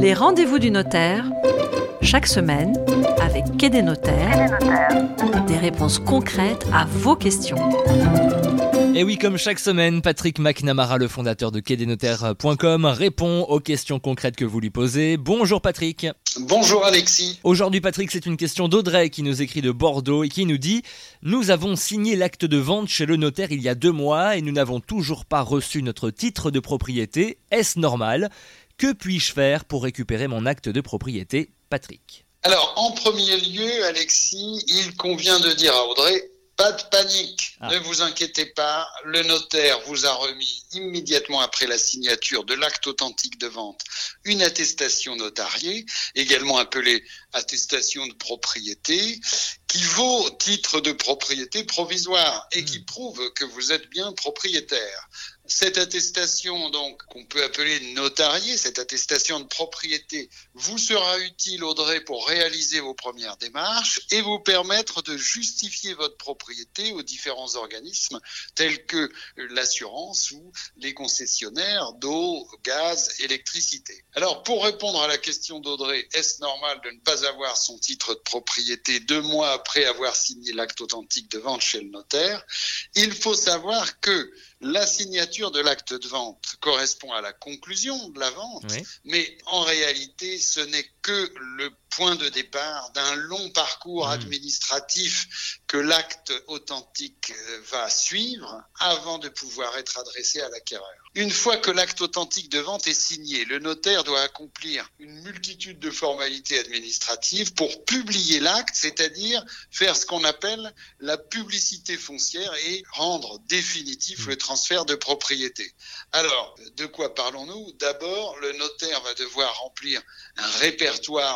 Les rendez-vous du notaire, chaque semaine, avec Quai des notaires, des réponses concrètes à vos questions. Et oui, comme chaque semaine, Patrick McNamara, le fondateur de quai-des-notaires.com, répond aux questions concrètes que vous lui posez. Bonjour Patrick. Bonjour Alexis. Aujourd'hui Patrick, c'est une question d'Audrey qui nous écrit de Bordeaux et qui nous dit « Nous avons signé l'acte de vente chez le notaire il y a deux mois et nous n'avons toujours pas reçu notre titre de propriété. Est-ce normal? Que puis-je faire pour récupérer mon acte de propriété Patrick? Alors, en premier lieu, Alexis, il convient de dire à Audrey pas de panique, ah. ne vous inquiétez pas, le notaire vous a remis immédiatement après la signature de l'acte authentique de vente une attestation notariée, également appelée attestation de propriété, qui vaut titre de propriété provisoire et qui hmm. prouve que vous êtes bien propriétaire. Cette attestation, donc, qu'on peut appeler notariée, cette attestation de propriété, vous sera utile, Audrey, pour réaliser vos premières démarches et vous permettre de justifier votre propriété aux différents organismes tels que l'assurance ou les concessionnaires d'eau, gaz, électricité. Alors, pour répondre à la question d'Audrey, est-ce normal de ne pas avoir son titre de propriété deux mois après avoir signé l'acte authentique de vente chez le notaire? Il faut savoir que la signature de l'acte de vente correspond à la conclusion de la vente, mais en réalité, ce n'est que le point de départ d'un long parcours hmm. administratif que l'acte authentique euh, va suivre avant de pouvoir être adressé à l'acquéreur. Une fois que l'acte authentique de vente est signé, le notaire doit accomplir une multitude de formalités administratives pour publier l'acte, c'est-à-dire faire ce qu'on appelle la publicité foncière et rendre définitif le transfert de propriété. Alors, de quoi parlons-nous? D'abord, le notaire va devoir remplir un répertoire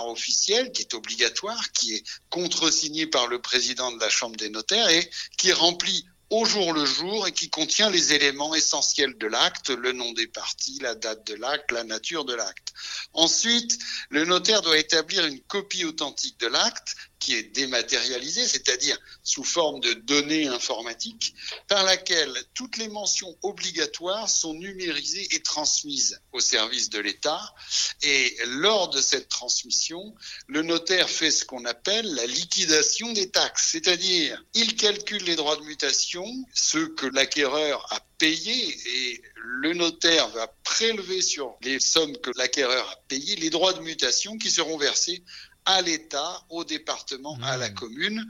officiel qui est obligatoire, qui est contresigné par le président de la Chambre des notaires et qui remplit au jour le jour et qui contient les éléments essentiels de l'acte, le nom des parties, la date de l'acte, la nature de l'acte. Ensuite, le notaire doit établir une copie authentique de l'acte qui est dématérialisée, c'est-à-dire sous forme de données informatiques, par laquelle toutes les mentions obligatoires sont numérisées et transmises au service de l'État. Et lors de cette transmission, le notaire fait ce qu'on appelle la liquidation des taxes, c'est-à-dire il calcule les droits de mutation, ceux que l'acquéreur a payés, et le notaire va prélever sur les sommes que l'acquéreur a payées les droits de mutation qui seront versés à l'État, au département, à la mmh. commune.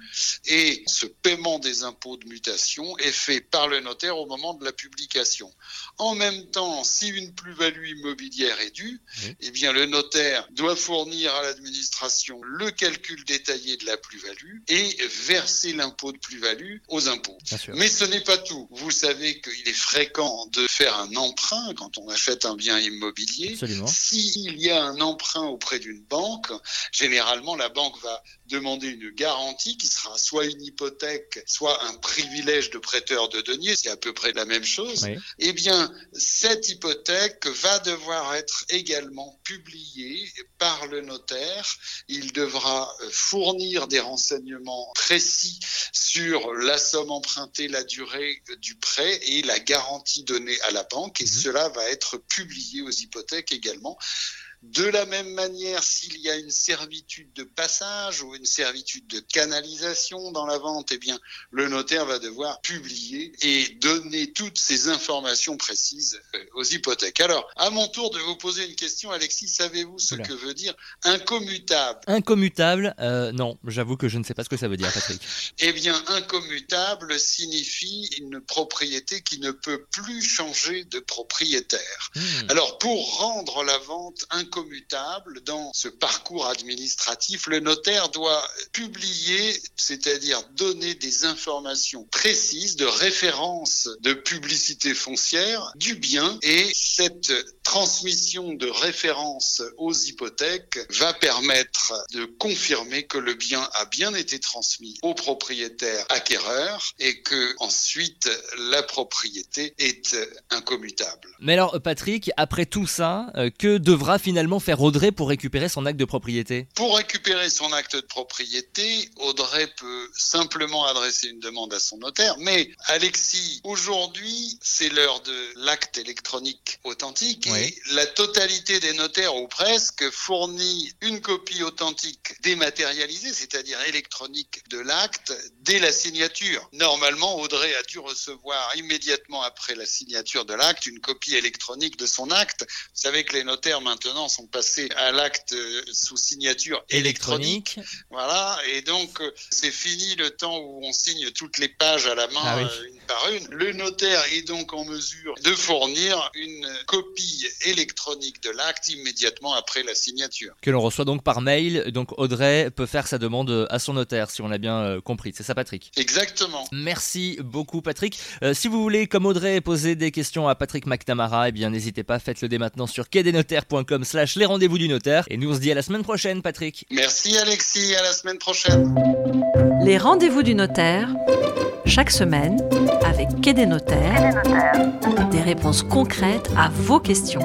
Et ce paiement des impôts de mutation est fait par le notaire au moment de la publication. En même temps, si une plus-value immobilière est due, eh bien le notaire doit fournir à l'administration le calcul détaillé de la plus-value et verser l'impôt de plus-value aux impôts. Mais ce n'est pas tout. Vous savez qu'il est fréquent de faire un emprunt quand on achète un bien immobilier. S'il y a un emprunt auprès d'une banque, généralement généralement, la banque va demander une garantie qui sera soit une hypothèque, soit un privilège de prêteur de deniers, c'est à peu près la même chose. Eh bien, cette hypothèque va devoir être également publiée par le notaire. Il devra euh, fournir des renseignements précis sur la somme empruntée, la durée du prêt et la garantie donnée à la banque. Et mhm. cela va être publié aux hypothèques également. De la même manière, s'il y a une servitude de passage ou une servitude de canalisation dans la vente, eh bien, le notaire va devoir publier et donner toutes ces informations précises euh, aux hypothèques. Alors, à mon tour de vous poser une question, Alexis, savez-vous ce que veut dire incommutable Incommutable, euh, non, j'avoue que je ne sais pas ce que ça veut dire, Patrick. eh bien, incommutable signifie une propriété qui ne peut plus changer de propriétaire. Hmm. Alors, pour rendre la vente incommutable, commutable dans ce parcours administratif, le notaire doit publier, c'est-à-dire donner des informations précises de référence de publicité foncière du bien et cette transmission de référence aux hypothèques va permettre de confirmer que le bien a bien été transmis au propriétaire acquéreur et que ensuite la propriété est incommutable. Mais alors Patrick, après tout ça, euh, que devra finalement finalement faire Audrey pour récupérer son acte de propriété Pour récupérer son acte de propriété, Audrey peut simplement adresser une demande à son notaire. Mais Alexis, aujourd'hui, c'est l'heure de l'acte électronique authentique et la totalité des notaires ou presque fournit une copie authentique dématérialisée, c'est-à-dire électronique de l'acte dès la signature. Normalement, Audrey a dû recevoir immédiatement après la signature de l'acte une copie électronique de son acte. Vous savez que les notaires maintenant sont passés à l'acte sous signature électronique. Voilà, et donc c'est fini le temps où on signe toutes les pages à la main ah euh, par une. Le notaire est donc en mesure de fournir une copie électronique de l'acte immédiatement après la signature. Que l'on reçoit donc par mail. Donc Audrey peut faire sa demande à son notaire, si on l'a bien euh, compris. C'est ça, Patrick? Exactement. Merci beaucoup, Patrick. Euh, si vous voulez, comme Audrey, poser des questions à Patrick McNamara, eh bien n'hésitez pas, faites-le dès maintenant sur quai-des-notaires.com slash les rendez-vous du notaire. Et nous, on se dit à la semaine prochaine, Patrick. Merci, Alexis. À la semaine prochaine. Les rendez-vous du notaire, chaque semaine, avec Quai des notaires, des réponses concrètes à vos questions.